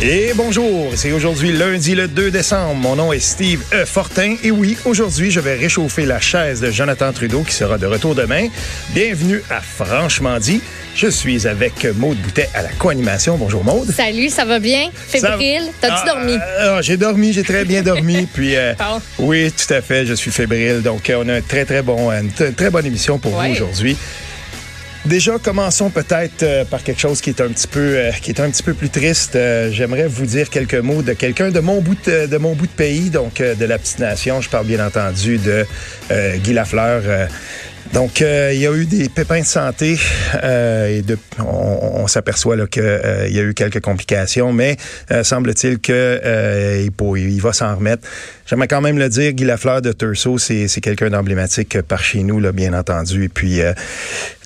Et bonjour, c'est aujourd'hui lundi le 2 décembre. Mon nom est Steve E. Fortin et oui, aujourd'hui, je vais réchauffer la chaise de Jonathan Trudeau qui sera de retour demain. Bienvenue à Franchement dit. Je suis avec Maude Boutet à la co-animation. Bonjour Maude. Salut, ça va bien? Fébrile? T'as-tu Ah, dormi? ah, j'ai dormi, j'ai très bien dormi. Puis euh, oui, tout à fait, je suis fébrile. Donc euh, on a un très très bon, une très bonne émission pour Ouais. vous aujourd'hui. Déjà, commençons peut-être euh, par quelque chose qui est un petit peu, euh, qui est un petit peu plus triste. Euh, J'aimerais vous dire quelques mots de quelqu'un de mon bout de, de mon bout de pays, donc euh, de la petite nation. Je parle bien entendu de euh, Guy Lafleur. Euh, donc, euh, il y a eu des pépins de santé euh, et de, on, s'aperçoit qu'il y a eu quelques complications, mais euh, semble-t-il que euh, il, pour- il va s'en remettre. J'aimerais quand même le dire, Guy Lafleur de Turso, c'est quelqu'un d'emblématique par chez nous, là, bien entendu. Et puis, euh,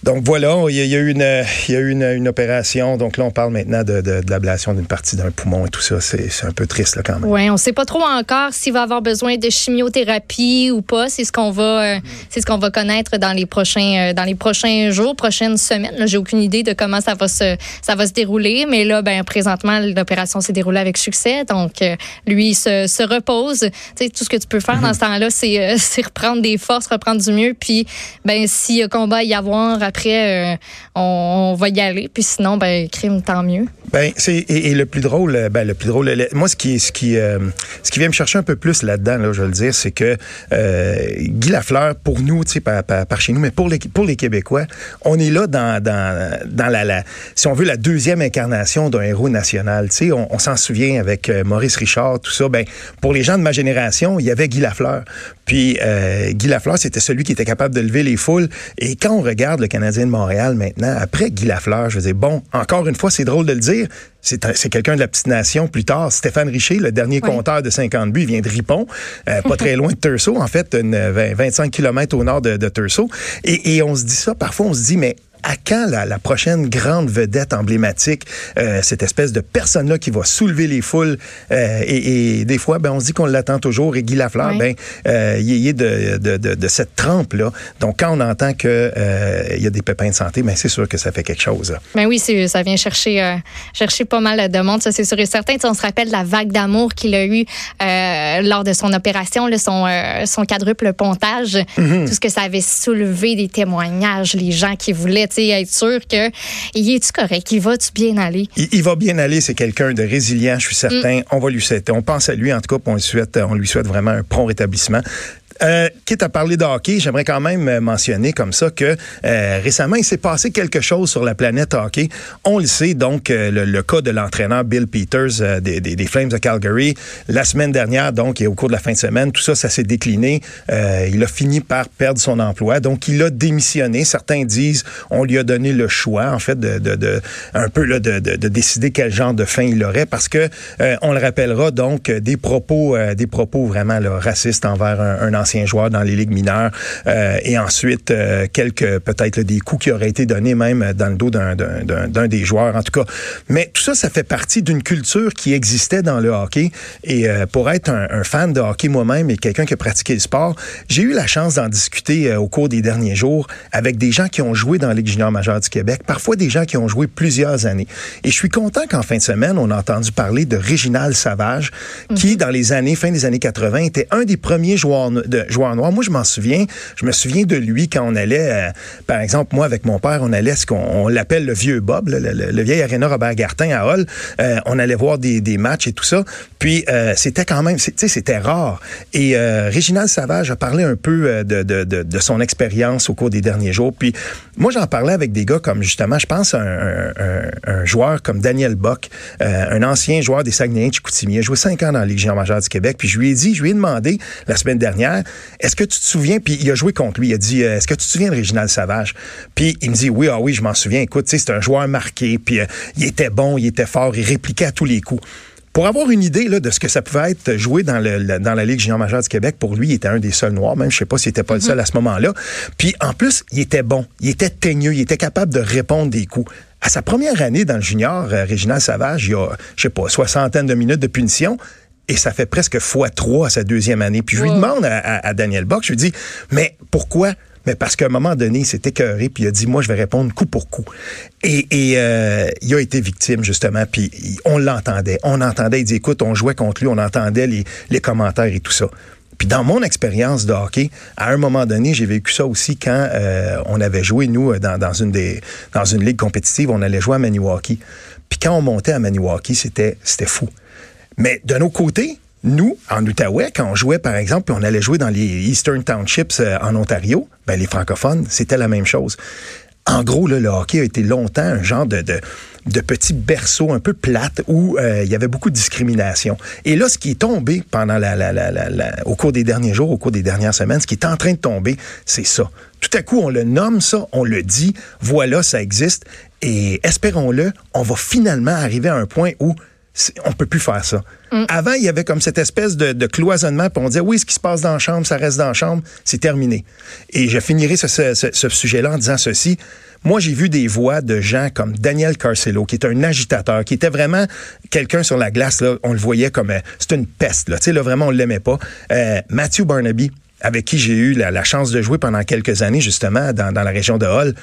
donc voilà, il y a, eu, une, il y a eu une, une opération. Donc là, on parle maintenant de, l'ablation d'une partie d'un poumon et tout ça. C'est un peu triste quand même. Oui, on sait pas trop encore s'il va avoir besoin de chimiothérapie ou pas. C'est ce qu'on va, euh, c'est ce qu'on va connaître dans les prochains, euh, dans les prochains jours, prochaines semaines. J'ai aucune idée de comment ça va se, ça va se dérouler, mais là, ben présentement, l'opération s'est déroulée avec succès. Donc, euh, lui, se, se repose. Sais, tout ce que tu peux faire dans ce temps-là, c'est, euh, c'est reprendre des forces, reprendre du mieux. Puis, ben y a combat à y avoir après, euh, on, on va y aller. Puis sinon, ben crime, tant mieux. Ben, c'est et, et le plus drôle, euh, ben le plus drôle. le- moi, ce qui, ce qui, euh, ce qui vient me chercher un peu plus là-dedans, là, je vais le dire, c'est que euh, Guy Lafleur, pour nous, tu sais, par, par, par chez nous, mais pour les, pour les Québécois, on est là dans, dans, dans la, la, si on veut, la deuxième incarnation d'un héros national. Tu sais, on, on s'en souvient avec euh, Maurice Richard, tout ça. Ben, pour les gens de ma génération, il y avait Guy Lafleur. Puis euh, Guy Lafleur, c'était celui qui était capable de lever les foules. Et quand on regarde le Canadien de Montréal maintenant, après Guy Lafleur, je veux dire, bon, encore une fois, c'est drôle de le dire, c'est un- c'est quelqu'un de la petite nation. Plus tard, Stéphane Richer, le dernier Oui. compteur de 50 buts, il vient de Ripon, euh, pas très loin de Turso, en fait, une 20 25 km au nord de, de et on se dit ça, parfois on se dit, mais à quand la, la prochaine grande vedette emblématique, euh, cette espèce de personne-là qui va soulever les foules? euh, et, et des fois, ben, on se dit qu'on l'attend toujours. Et Guy Lafleur, Oui. ben, euh, il est- de, de, de, de cette trempe-là. Donc, quand on entend qu'il y a des pépins de santé, ben, c'est sûr que ça fait quelque chose. Ben oui, ça vient chercher, chercher pas mal de monde, ça c'est sûr et certain. Tu sais, on se rappelle la vague d'amour qu'il a eue lors de son opération, là, son, son quadruple pontage. Mm-hmm. Tout ce que ça avait soulevé des témoignages, les gens qui voulaient être sûrs que il est-tu correct, il va-tu bien aller? Il, il va bien aller, c'est quelqu'un de résilient, je suis certain. On va lui souhaiter, on pense à lui en tout cas, puis on lui souhaite, on lui souhaite vraiment un prompt rétablissement. Euh, quitte à parler de hockey, j'aimerais quand même euh, mentionner comme ça que euh, récemment, il s'est passé quelque chose sur la planète hockey. On le sait, donc, euh, le, cas de l'entraîneur Bill Peters des, Flames de Calgary. La semaine dernière, donc, et au cours de la fin de semaine, tout ça, ça s'est décliné. Il a fini par perdre son emploi. Donc, il a démissionné. Certains disent, on lui a donné le choix, en fait, de, de, de- un peu là, de, de, de décider quel genre de fin il aurait, parce que on le rappellera donc des propos, des propos vraiment là, racistes envers un, un joueur dans les ligues mineures, euh, et ensuite euh, quelques peut-être des coups qui auraient été donnés même dans le dos d'un- des joueurs, en tout cas. Mais tout ça, ça fait partie d'une culture qui existait dans le hockey. Et euh, pour être un, un fan de hockey moi-même et quelqu'un qui a pratiqué le sport, j'ai eu la chance d'en discuter au cours des derniers jours avec des gens qui ont joué dans la Ligue junior majeure du Québec, parfois des gens qui ont joué plusieurs années. Et je suis content qu'en fin de semaine, on a entendu parler de Réginald Savage, qui, dans les années, fin des années 80, était un des premiers joueurs, no- de, joueurs. Moi, je m'en souviens. Je me souviens de lui quand on allait, euh, par exemple, moi, avec mon père, on allait, ce qu'on on l'appelle le vieux Bob, le, le- le vieil aréna Robert Gartin à Hall. Euh, on allait voir des, des matchs et tout ça. Puis, euh, c'était quand même, tu sais, c'était rare. Et Réginald Savage a parlé un peu de, de, de, son expérience au cours des derniers jours. Puis, moi, j'en parlais avec des gars comme, justement, je pense un, joueur comme Daniel Bock, un ancien joueur des Saguenayens de Chicoutimi. Il a joué cinq ans dans la Ligue majeure du Québec. Puis, je lui ai dit, je lui ai demandé la semaine dernière, est-ce que tu te souviens, puis il a joué contre lui, il a dit, euh, est-ce que tu te souviens de Réginald Savage? Puis, il me dit, oui, ah oui, je m'en souviens. Écoute, c'est un joueur marqué, puis euh, il était bon, il était fort, il répliquait à tous les coups. Pour avoir une idée là, de ce que ça pouvait être joué dans, le, le- dans la Ligue junior majeure du Québec, pour lui, il était un des seuls noirs, même je sais pas s'il était pas le seul à ce moment-là. Puis en plus, il était bon, il était teigneux, il était capable de répondre des coups. À sa première année dans le junior, euh, Réginald Savage, il y a, je sais pas, soixantaine de minutes de punition. Et ça fait presque fois trois à sa deuxième année. Puis je lui Wow. demande à, à- à Daniel Bock, je lui dis, mais pourquoi? mais parce qu'à un moment donné, il s'est écœuré, puis il a dit, moi, je vais répondre coup pour coup. Et, et euh, il a été victime, justement, puis on l'entendait. On entendait, il dit, écoute, on jouait contre lui, on entendait les, les commentaires et tout ça. Puis dans mon expérience de hockey, à un moment donné, j'ai vécu ça aussi quand euh, on avait joué, nous, dans, dans, une des, dans une ligue compétitive, on allait jouer à Maniwaki. Puis quand on montait à Maniwaki, c'était, c'était fou. Mais de nos côtés, nous, en Outaouais, quand on jouait, par exemple, puis on allait jouer dans les Eastern Townships euh, en Ontario, ben, les francophones, c'était la même chose. En gros, là, le hockey a été longtemps un genre de, de, de petit berceau un peu plate où euh, il y avait beaucoup de discrimination. Et là, ce qui est tombé pendant la, la, la, la, au cours des derniers jours, au cours des dernières semaines, ce qui est en train de tomber, c'est ça. Tout à coup, on le nomme ça, on le dit, voilà, ça existe, et espérons-le, on va finalement arriver à un point où on peut plus faire ça. Mm. Avant, il y avait comme cette espèce de, de, cloisonnement, puis on disait, oui, ce qui se passe dans la chambre, ça reste dans la chambre, c'est terminé. Et je finirai ce, ce, ce sujet-là en disant ceci. Moi, j'ai vu des voix de gens comme Daniel Carcelo, qui est un agitateur, qui était vraiment quelqu'un sur la glace, là, on le voyait comme, euh, c'est une peste, là, tu sais, là, vraiment, on l'aimait pas. Euh, Matthew Barnaby, avec qui j'ai eu la, la, chance de jouer pendant quelques années, justement, dans, dans la région de Hall,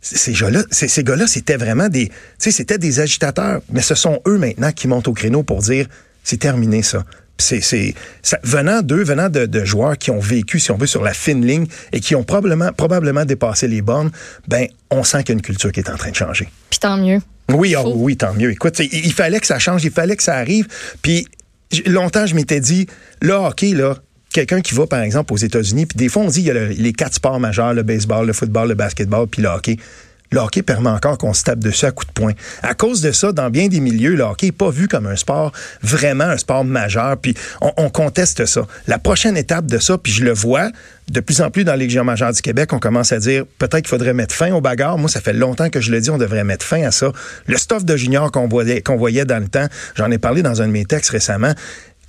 ces gars-là, ces, gars-là, c'était vraiment des, tu sais, c'était des agitateurs, mais ce sont eux maintenant qui montent au créneau pour dire, c'est terminé ça. C'est, venant d'eux, venant de, de, joueurs qui ont vécu, si on veut, sur la fine ligne et qui ont probablement, probablement dépassé les bornes, ben, on sent qu'il y a une culture qui est en train de changer. Puis tant mieux. Oui, oh, oui, tant mieux. Écoute, il, il fallait que ça change, il fallait que ça arrive. Puis longtemps, je m'étais dit, le hockey, là, quelqu'un qui va, par exemple, aux États-Unis, puis des fois, on dit il y a le, les quatre sports majeurs, le baseball, le football, le basketball, puis le hockey. Hockey permet encore qu'on se tape dessus à coups de poing. À cause de ça, dans bien des milieux, le hockey n'est pas vu comme un sport, vraiment un sport majeur, puis on, on, conteste ça. La prochaine étape de ça, puis je le vois, de plus en plus dans les majeure du Québec, on commence à dire peut-être qu'il faudrait mettre fin aux bagarres. Moi, ça fait longtemps que je le dis, on devrait mettre fin à ça. Le stuff de junior qu'on voyait dans le temps, j'en ai parlé dans un de mes textes récemment,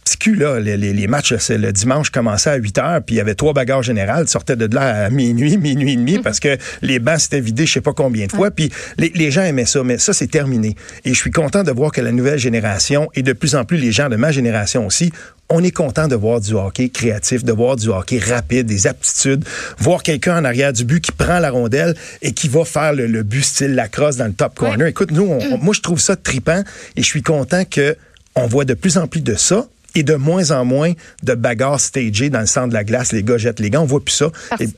petit cul, là, les, les matchs, c'est le dimanche commençait à 8 heures, puis il y avait trois bagarres générales, sortaient de là à minuit, minuit et demi, parce que les bancs s'étaient vidés je sais pas combien de fois, puis les, les, gens aimaient ça, mais ça, c'est terminé. Et je suis content de voir que la nouvelle génération, et de plus en plus les gens de ma génération aussi, on est content de voir du hockey créatif, de voir du hockey rapide, des aptitudes, voir quelqu'un en arrière du but qui prend la rondelle et qui va faire le, le but style lacrosse dans le top corner. Ouais. Écoute, nous, on, moi, je trouve ça tripant et je suis content que on voit de plus en plus de ça et de moins en moins de bagarres stagées dans le centre de la glace. Les gars jettent les gants, on voit plus ça. Parce, et...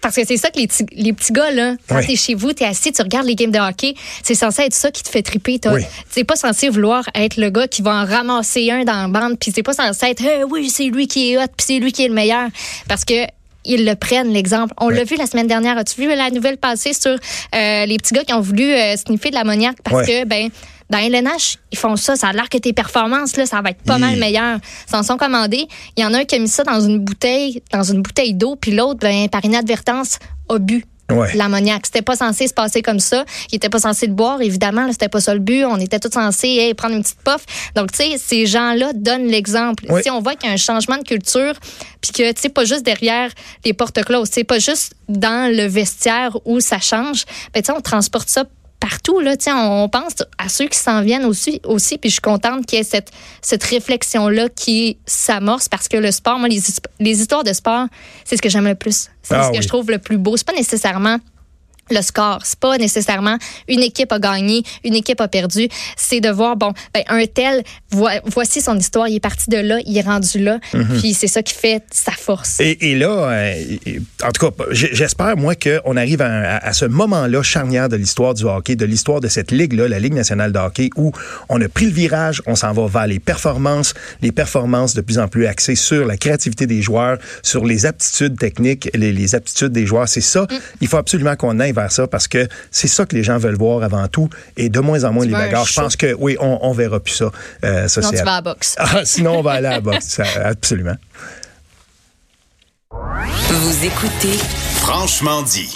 parce que c'est ça que les, les, petits gars, là, quand oui. t'es chez vous, t'es assis, tu regardes les games de hockey, c'est censé être ça qui te fait triper. Oui. T'es pas censé vouloir être le gars qui va en ramasser un dans la bande, puis c'est pas censé être hey, oui, c'est lui qui est hot, puis c'est lui qui est le meilleur. Parce que ils le prennent, l'exemple. On ouais. l'a vu la semaine dernière. As-tu vu la nouvelle passée sur euh, les petits gars qui ont voulu euh, sniffer de l'ammoniaque parce ouais. que, ben, dans LNH, ils font ça. Ça a l'air que tes performances, là, ça va être pas mal meilleur. S'en sont commandés. Il y en a un qui a mis ça dans une bouteille, dans une bouteille d'eau, puis l'autre, ben, par inadvertance, a bu. Ouais. L'ammoniaque. C'était pas censé se passer comme ça. Il était pas censé le boire, évidemment. C'était pas ça le but. On était tous censés hey, prendre une petite puff. Donc, tu sais, ces gens-là donnent l'exemple. Ouais. Si on voit qu'il y a un changement de culture, puis que, tu sais, pas juste derrière les portes closes, c'est pas juste dans le vestiaire où ça change, ben, tu sais, on transporte ça partout. Là, on pense à ceux qui s'en viennent aussi, aussi. Puis je suis contente qu'il y ait cette, cette réflexion-là qui s'amorce parce que le sport, moi, les, les histoires de sport, c'est ce que j'aime le plus. C'est ah, ce que oui. je trouve le plus beau. C'est pas nécessairement le score. C'est pas nécessairement une équipe a gagné, une équipe a perdu. C'est de voir, bon, ben, un tel, vo voici son histoire, il est parti de là, il est rendu là. Mm -hmm. Puis c'est ça qui fait sa force. Et, et là, euh, en tout cas, j'espère, moi, qu'on arrive à, à, ce moment-là charnière de l'histoire du hockey, de l'histoire de cette ligue-là, la Ligue nationale de hockey, où on a pris le virage, on s'en va vers les performances, les performances de plus en plus axées sur la créativité des joueurs, sur les aptitudes techniques, les, les aptitudes des joueurs. C'est ça. Mm. Il faut absolument qu'on aille vers ça parce que c'est ça que les gens veulent voir avant tout et de moins en moins tu les bagarres. Je pense que oui, on, on verra plus ça. Euh, ça sinon, tu vas à la boxe. Ah, sinon, on va aller à la boxe. absolument. Vous écoutez Franchement dit.